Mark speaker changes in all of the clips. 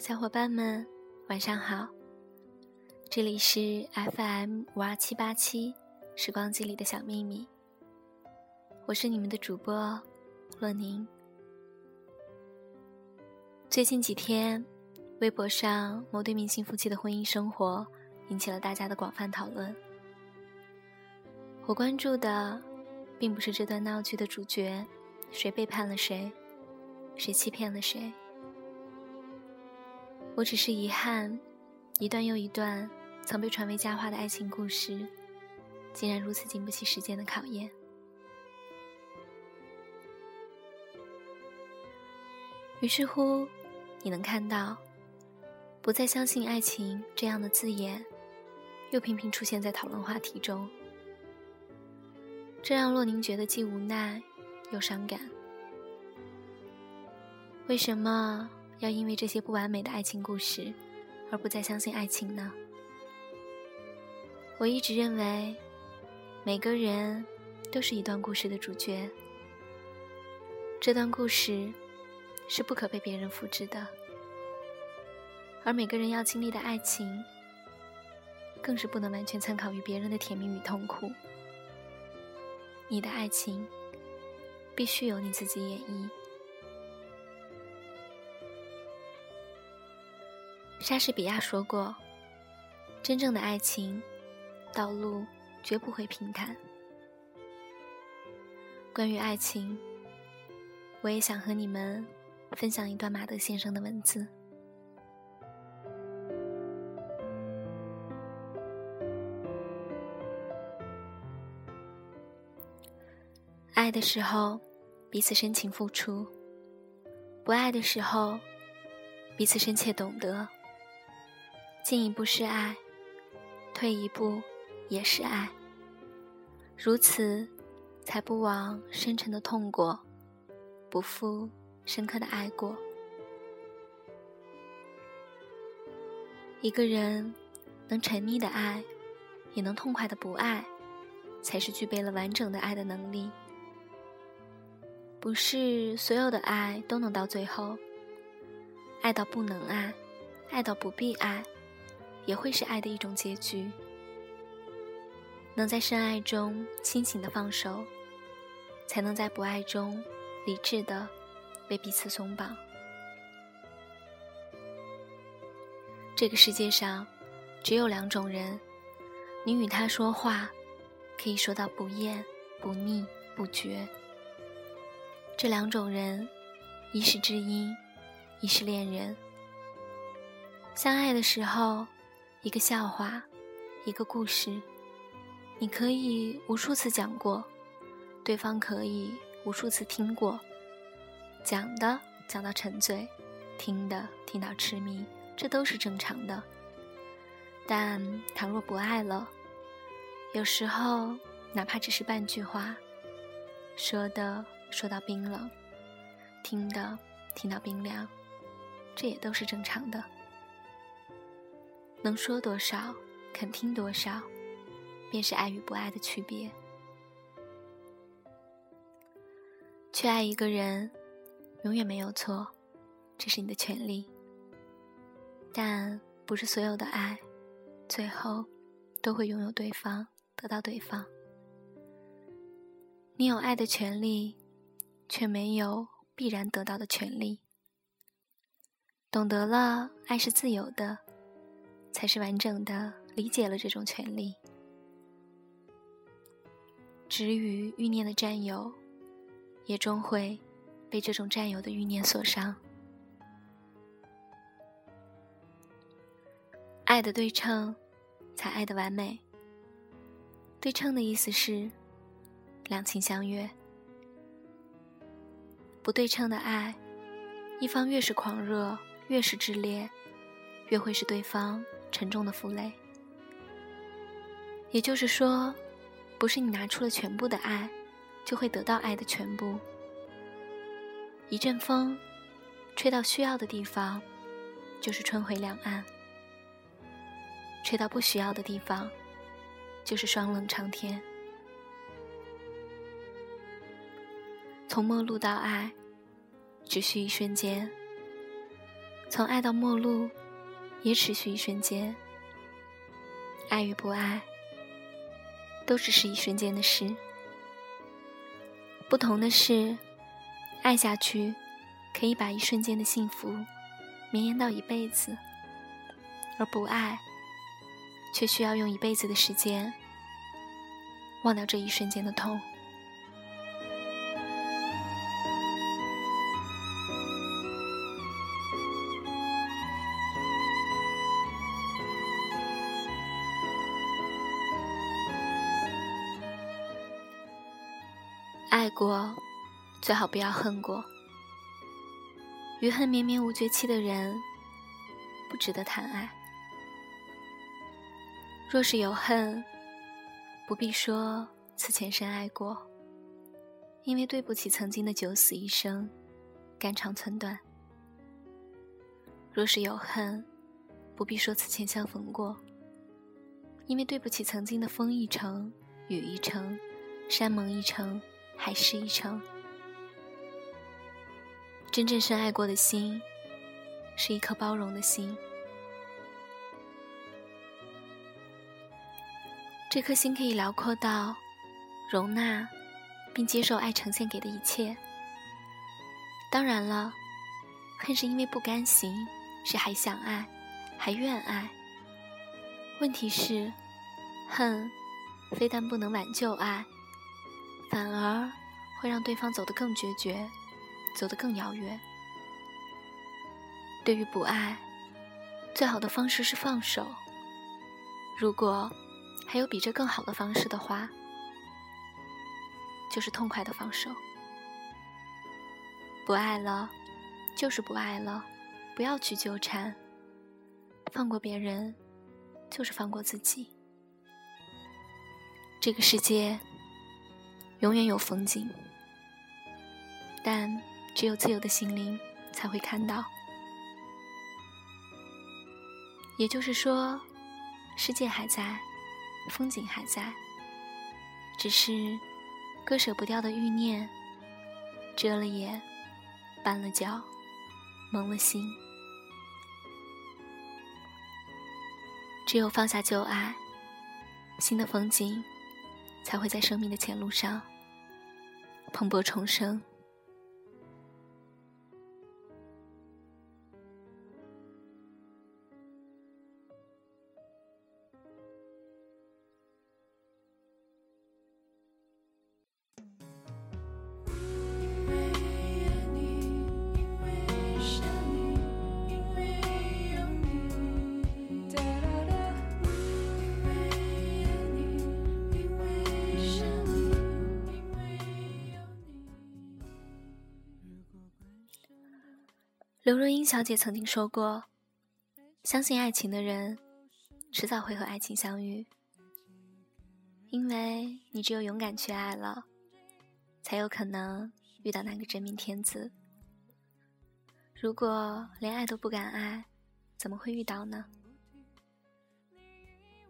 Speaker 1: 小伙伴们，晚上好！这里是 FM 五二七八七时光机里的小秘密，我是你们的主播洛宁。最近几天，微博上某对明星夫妻的婚姻生活引起了大家的广泛讨论。我关注的，并不是这段闹剧的主角谁背叛了谁，谁欺骗了谁。我只是遗憾，一段又一段曾被传为佳话的爱情故事，竟然如此经不起时间的考验。于是乎，你能看到“不再相信爱情”这样的字眼，又频频出现在讨论话题中，这让洛宁觉得既无奈又伤感。为什么？要因为这些不完美的爱情故事，而不再相信爱情呢？我一直认为，每个人都是一段故事的主角。这段故事是不可被别人复制的，而每个人要经历的爱情，更是不能完全参考于别人的甜蜜与痛苦。你的爱情，必须由你自己演绎。莎士比亚说过：“真正的爱情道路绝不会平坦。”关于爱情，我也想和你们分享一段马德先生的文字：“爱的时候，彼此深情付出；不爱的时候，彼此深切懂得。”进一步是爱，退一步也是爱。如此，才不枉深沉的痛过，不负深刻的爱过。一个人能沉溺的爱，也能痛快的不爱，才是具备了完整的爱的能力。不是所有的爱都能到最后，爱到不能爱，爱到不必爱。也会是爱的一种结局。能在深爱中清醒的放手，才能在不爱中理智的为彼此松绑。这个世界上只有两种人，你与他说话，可以说到不厌、不腻、不绝。这两种人，一是知音，一是恋人。相爱的时候。一个笑话，一个故事，你可以无数次讲过，对方可以无数次听过，讲的讲到沉醉，听的听到痴迷，这都是正常的。但倘若不爱了，有时候哪怕只是半句话，说的说到冰冷，听的听到冰凉，这也都是正常的。能说多少，肯听多少，便是爱与不爱的区别。去爱一个人，永远没有错，这是你的权利。但不是所有的爱，最后都会拥有对方，得到对方。你有爱的权利，却没有必然得到的权利。懂得了，爱是自由的。才是完整的理解了这种权利。止于欲念的占有，也终会被这种占有的欲念所伤。爱的对称，才爱的完美。对称的意思是两情相悦。不对称的爱，一方越是狂热，越是炽烈，越会使对方。沉重的负累，也就是说，不是你拿出了全部的爱，就会得到爱的全部。一阵风，吹到需要的地方，就是春回两岸；吹到不需要的地方，就是霜冷长天。从陌路到爱，只需一瞬间。从爱到陌路，也持续一瞬间。爱与不爱，都只是一瞬间的事。不同的是，爱下去，可以把一瞬间的幸福绵延到一辈子；而不爱，却需要用一辈子的时间忘掉这一瞬间的痛。爱过，最好不要恨过。余恨绵绵无绝期的人，不值得谈爱。若是有恨，不必说此前深爱过，因为对不起曾经的九死一生，肝肠寸断。若是有恨，不必说此前相逢过，因为对不起曾经的风一程，雨一程，山盟一程。海誓一程。真正深爱过的心，是一颗包容的心。这颗心可以辽阔到容纳并接受爱呈现给的一切。当然了，恨是因为不甘心，是还想爱，还愿爱。问题是，恨非但不能挽救爱。反而会让对方走得更决绝，走得更遥远。对于不爱，最好的方式是放手。如果还有比这更好的方式的话，就是痛快的放手。不爱了，就是不爱了，不要去纠缠。放过别人，就是放过自己。这个世界。永远有风景，但只有自由的心灵才会看到。也就是说，世界还在，风景还在，只是割舍不掉的欲念，遮了眼，绊了脚，蒙了心。只有放下旧爱，新的风景。才会在生命的前路上蓬勃重生。刘若英小姐曾经说过：“相信爱情的人，迟早会和爱情相遇。因为你只有勇敢去爱了，才有可能遇到那个真命天子。如果连爱都不敢爱，怎么会遇到呢？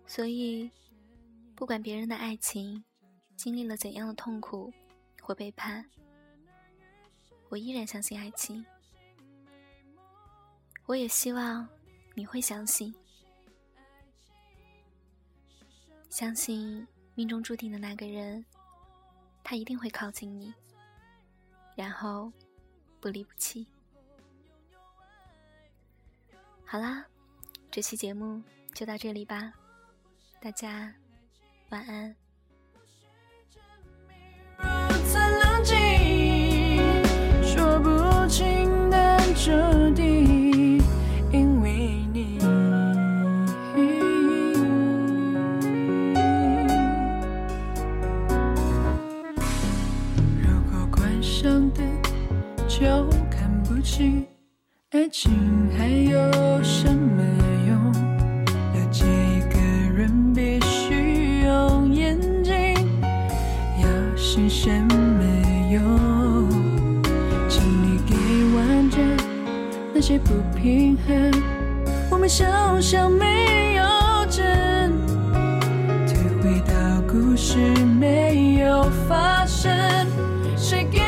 Speaker 1: 所以，不管别人的爱情经历了怎样的痛苦或背叛，我依然相信爱情。”我也希望你会相信，相信命中注定的那个人，他一定会靠近你，然后不离不弃。好啦，这期节目就到这里吧，大家晚安。要是什么用？请你给完整那些不平衡，我们想象没有真，退回到故事没有发生，谁给？